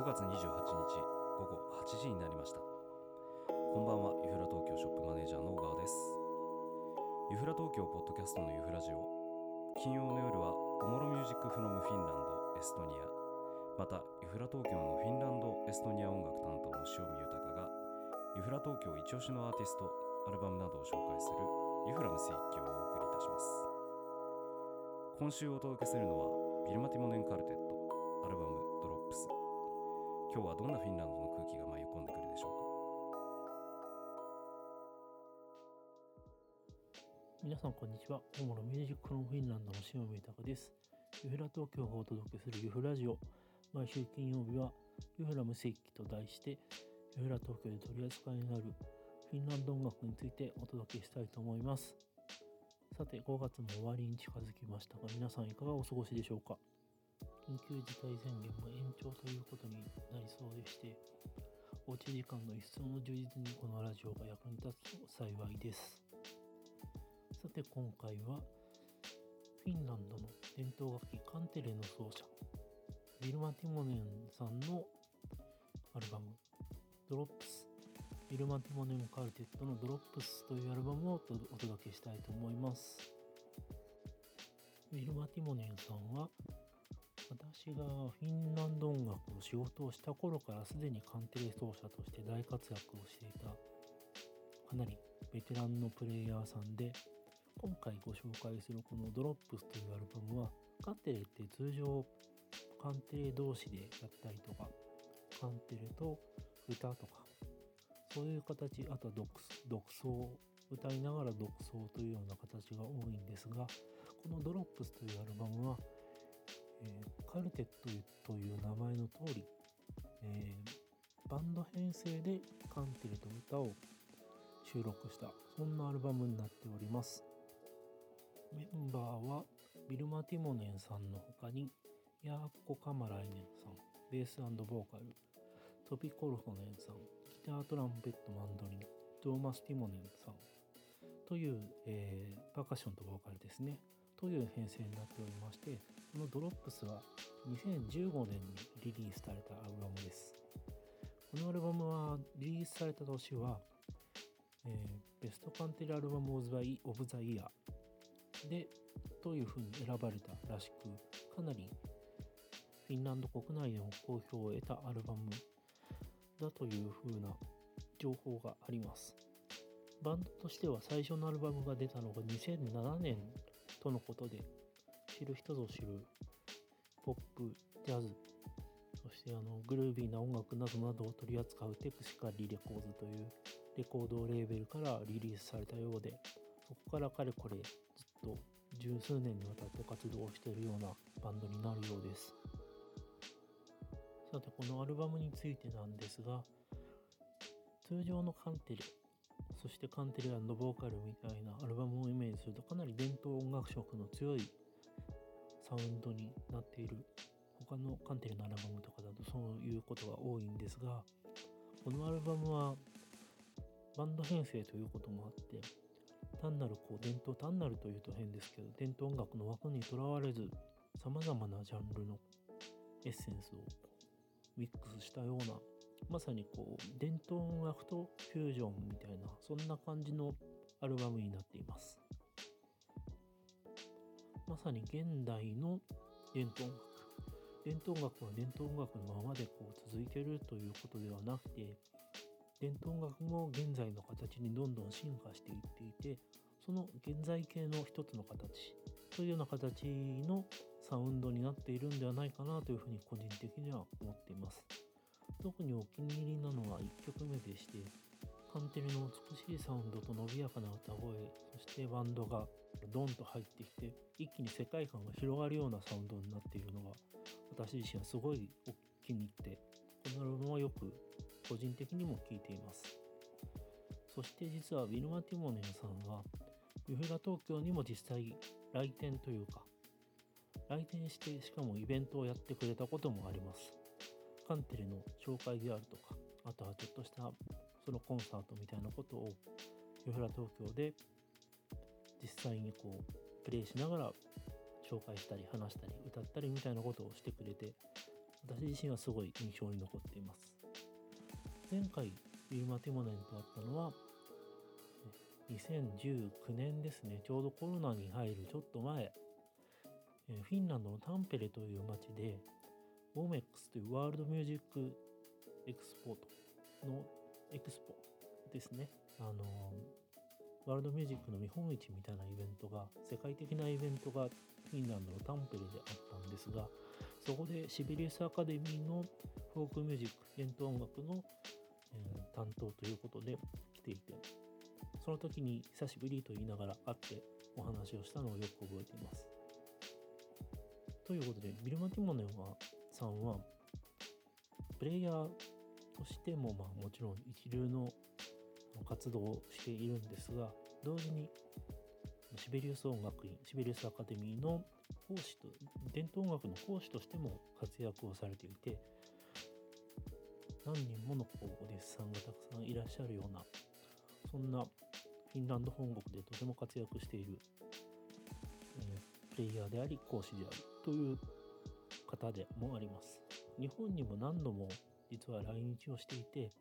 5月28日午後8時になりました。こんばんはユフラ東京ショップマネージャーの小川です。ユフラ東京ポッドキャストのユフラジオ金曜の夜はおもろミュージックフロムフィンランドエストニア。またユフラ東京のフィンランドエストニア音楽担当の塩見豊がユフラ東京一押しのアーティストアルバムなどを紹介するユフラムス一挙をお送りいたします。今週お届けするのはビルマティモネンカルテット。今日はどんなフィンランドの空気が舞い込んでくるでしょうか？皆さんこんにちは。主のミュージックのフィンランドの塩見豊です。ユフラ東京がお届けするユフラジオ。毎週金曜日はユフラ無石器と題して、ユフラ東京で取り扱いになるフィンランド音楽についてお届けしたいと思います。さて、5月も終わりに近づきましたが、皆さんいかがお過ごしでしょうか？緊急事態宣言も延長ということになりそうでして、おうち時間の一層の充実にこのラジオが役に立つと幸いです。さて今回はフィンランドの伝統楽器カンテレの奏者ビルマ・ティモネンさんのアルバムドロップスビルマ・ティモネンカルテットのドロップスというアルバムをお届けしたいと思いますビルマ・ティモネンさんは私がフィンランド音楽の仕事をした頃からすでにカンテレ奏者として大活躍をしていたかなりベテランのプレイヤーさんで今回ご紹介するこのドロップスというアルバムはカンテレって通常カンテレ同士でやったりとかカンテレと歌とかそういう形あとは独独奏歌いながら独奏というような形が多いんですがこのドロップスというアルバムは、えーカルテットという名前の通り、えーバンド編成でカンテレと歌を収録したそんなアルバムになっております。メンバーはビルマ・ティモネンさんの他にヤーコ・カマライネンさんベースボーカルトピ・コルホネンさんギタートランペットマンドリントーマス・ティモネンさんという、えーパーカッションとボーカルですね。という編成になっておりましてこのドロップスは2015年にリリースされたアルバムです。このアルバムはリリースされた年はえーベストカンテリアルバムオブザイオブザイヤーでというふうに選ばれたらしくかなりフィンランド国内でも好評を得たアルバムだというふうな情報があります。バンドとしては最初のアルバムが出たのが2007年とのことで知る人ぞ知るポップジャズそしてあのグルービーな音楽などなどを取り扱うテクシカリレコーズというレコードレーベルからリリースされたようでそこからかれこれずっと十数年にわたって活動をしているようなバンドになるようです。さてこのアルバムについてなんですが通常のカンテレそしてカンテレボーカルみたいなアルバムをイメージするとかなり伝統音楽色の強いサウンドになっている他のカンテレのアルバムとかだとそういうことが多いんですがこのアルバムはバンド編成ということもあって単なるこう伝統単なるというと変ですけど伝統音楽の枠にとらわれずさまざまなジャンルのエッセンスをミックスしたようなまさにこう伝統音楽とフュージョンみたいなそんな感じのアルバムになっています。まさに現代の伝統音楽。伝統音楽は伝統音楽のままでこう続いてるということではなくて伝統音楽も現在の形にどんどん進化していっていてその現在形の一つの形というような形のサウンドになっているんではないかなというふうに個人的には思っています。特にお気に入りなのは1曲目でしてカンテレの美しいサウンドと伸びやかな歌声そしてバンドがドンと入ってきて一気に世界観が広がるようなサウンドになっているのが私自身はすごいお気に入ってこのアルバムはよく個人的にも聴いています。そして実はウィルマ・ティモネンさんはユフラ東京にも実際来店というか来店してしかもイベントをやってくれたこともあります。カンテレの紹介であるとかあとはちょっとしたそのコンサートみたいなことをユフラ東京で実際にこうプレイしながら紹介したり話したり歌ったりみたいなことをしてくれて私自身はすごい印象に残っています。前回ウィルマ・ティモネンと会ったのは2019年ですね。ちょうどコロナに入るちょっと前フィンランドのタンペレという町でオメックスというワールドミュージックエクスポートのエクスポですね。あのワールドミュージックの見本市みたいなイベントが世界的なイベントがフィンランドのタンペレであったんですがそこでシベリウスアカデミーのフォークミュージック伝統音楽の、えー、担当ということで来ていてその時に久しぶりと言いながら会ってお話をしたのをよく覚えています。ということでビルマ・ティモネはさんはプレイヤーとしてもまあもちろん一流の活動をしているんですが同時にシベリウス音楽院シベリウスアカデミーの講師と伝統音楽の講師としても活躍をされていて何人ものお弟子さんがたくさんいらっしゃるようなそんなフィンランド本国でとても活躍している、レイヤーであり講師であるという方でもあります。日本にも何度も実は来日をしていて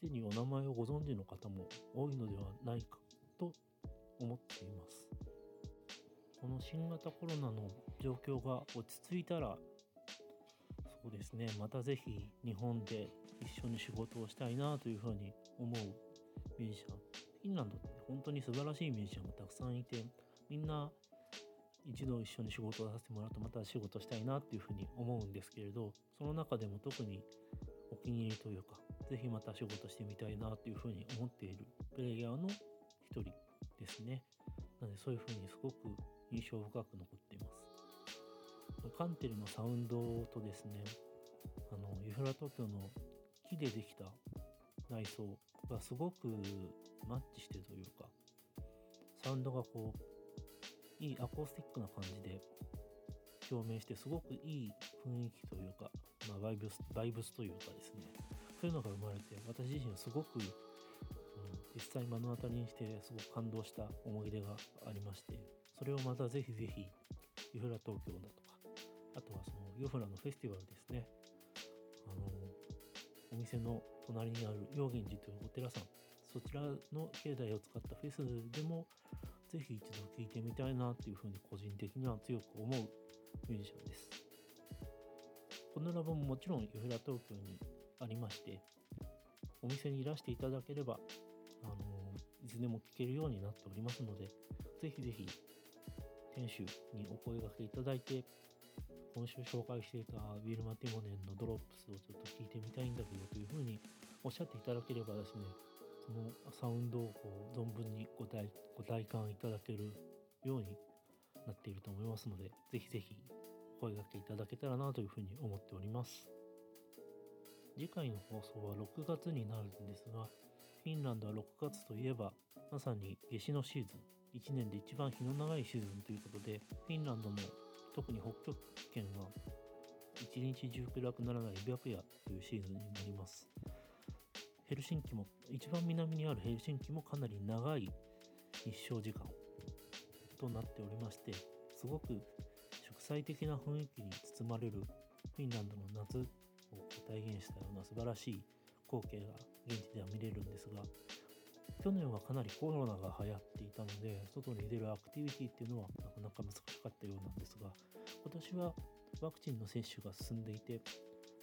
すでにお名前をご存知の方も多いのではないかと思っています。この新型コロナの状況が落ち着いたらそうですねまた是非日本で一緒に仕事をしたいなというふうに思うミュージシャンフィンランドって本当に素晴らしいミュージシャンがたくさんいてみんな一度一緒に仕事をさせてもらうとまた仕事したいなっていうふうに思うんですけれどその中でも特にお気に入りというか是非また仕事してみたいなっていうふうに思っているプレイヤーの一人ですね。なのでそういうふうにすごく印象深く残っています。カンテルのサウンドとですねあのユフラ東京の木でできた内装がすごくマッチしてというかサウンドがこういいアコースティックな感じで表明してすごくいい雰囲気というか、まあ、バイブスバイブスというかですね。そういうのが生まれて私自身はすごく、うん、実際目の当たりにしてすごく感動した思い出がありましてそれをまたぜひぜひユフラ東京だとかあとはそのユフラのフェスティバルですね。あのお店の隣にある陽源寺というお寺さんそちらの境内を使ったフェスでもぜひ一度聴いてみたいなっていうふうに個人的には強く思うミュージシャンです。このラボももちろんユフラ東京にありまして、お店にいらしていただければ、あのいつでも聴けるようになっておりますので、ぜひぜひ店主にお声掛けいただいて、今週紹介していたウィルマ・ティモネンのドロップスをちょっと聞いてみたいんだけどというふうにおっしゃっていただければですね、そのサウンドをこう存分にご体ご体感いただけるようになっていると思いますので、ぜひぜひお声掛けいただけたらなというふうに思っております。次回の放送は6月になるんですが、フィンランドは6月といえば、まさに夏至のシーズン、1年で一番日の長いシーズンということで、フィンランドの特に北極圏は一日中暗くならない白夜というシーズンになります。ヘルシンキも一番南にあるヘルシンキもかなり長い日照時間となっておりましてすごく植栽的な雰囲気に包まれるフィンランドの夏を体現したような素晴らしい光景が現地では見れるんですが去年はかなりコロナが流行っていたので外に出るアクティビティっていうのはなかなか難しかったようなんですが今年はワクチンの接種が進んでいて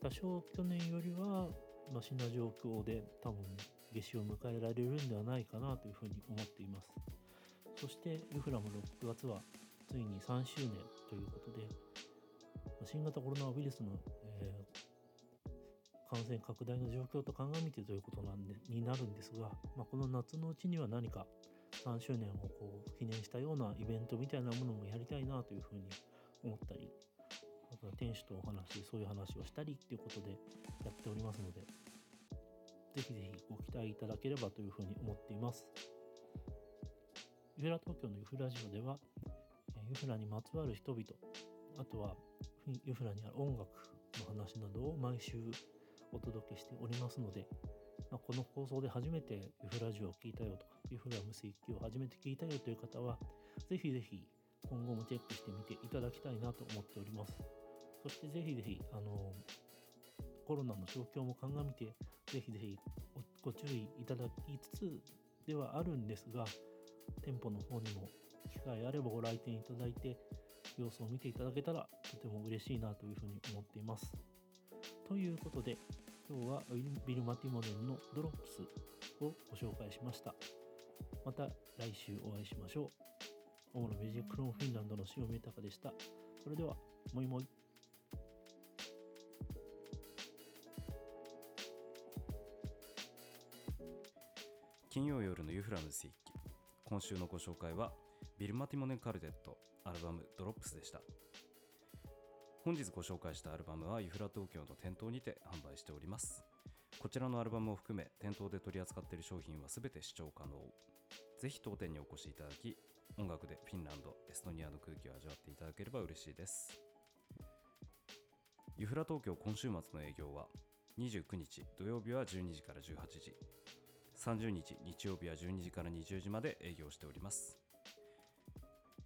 多少去年よりはマシな状況で多分夏至を迎えられるんではないかなというふうに思っています。そしてルフラも6月はついに3周年ということで新型コロナウイルスの、えー、感染拡大の状況と鑑みてということなんでになるんですが、まあ、この夏のうちには何か3周年をこう記念したようなイベントみたいなものもやりたいなというふうに思ったりあとは店主とお話そういう話をしたりっていうことでやっておりますのでぜひぜひご期待いただければというふうに思っています。ユフラ東京のユフラジオではユフラにまつわる人々あとはユフラにある音楽の話などを毎週お届けしておりますので、まあ、この放送で初めてユフラジオを聞いたよとかユフラ無水機を初めて聞いたよという方はぜひぜひ今後もチェックしてみていただきたいなと思っております。そしてぜひぜひ、あの、コロナの状況も鑑みて、ぜひぜひご注意いただきつつではあるんですが、店舗の方にも機会あればご来店いただいて、様子を見ていただけたらとても嬉しいなというふうに思っています。ということで、今日はビル・マティモネンのドロップスをご紹介しました。また来週お会いしましょう。主なミュージックロンフィンランドの塩見豊でした。それでは、もいもい。金曜夜のユフラムス一記今週のご紹介はビル・マティモネ・カルテットアルバム「ドロップス」でした本日ご紹介したアルバムはユフラ東京の店頭にて販売しておりますこちらのアルバムを含め店頭で取り扱っている商品は全て視聴可能ぜひ当店にお越しいただき音楽でフィンランドエストニアの空気を味わっていただければ嬉しいです。ユフラ東京今週末の営業は29日土曜日は12時から18時。30日日曜日は12時から20時まで営業しております。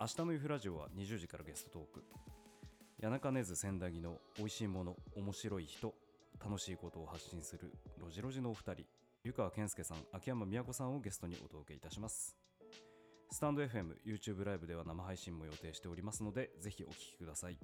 明日のユフラジオは20時からゲストトーク。谷中根津千駄木の美味しいもの面白い人楽しいことを発信するロジロジのお二人湯川健介さん秋山美子さんをゲストにお届けいたします。スタンド FM、YouTube ライブでは生配信も予定しておりますのでぜひお聴きください。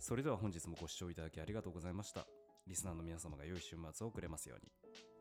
それでは本日もご視聴いただきありがとうございました。リスナーの皆様が良い週末をくれますように。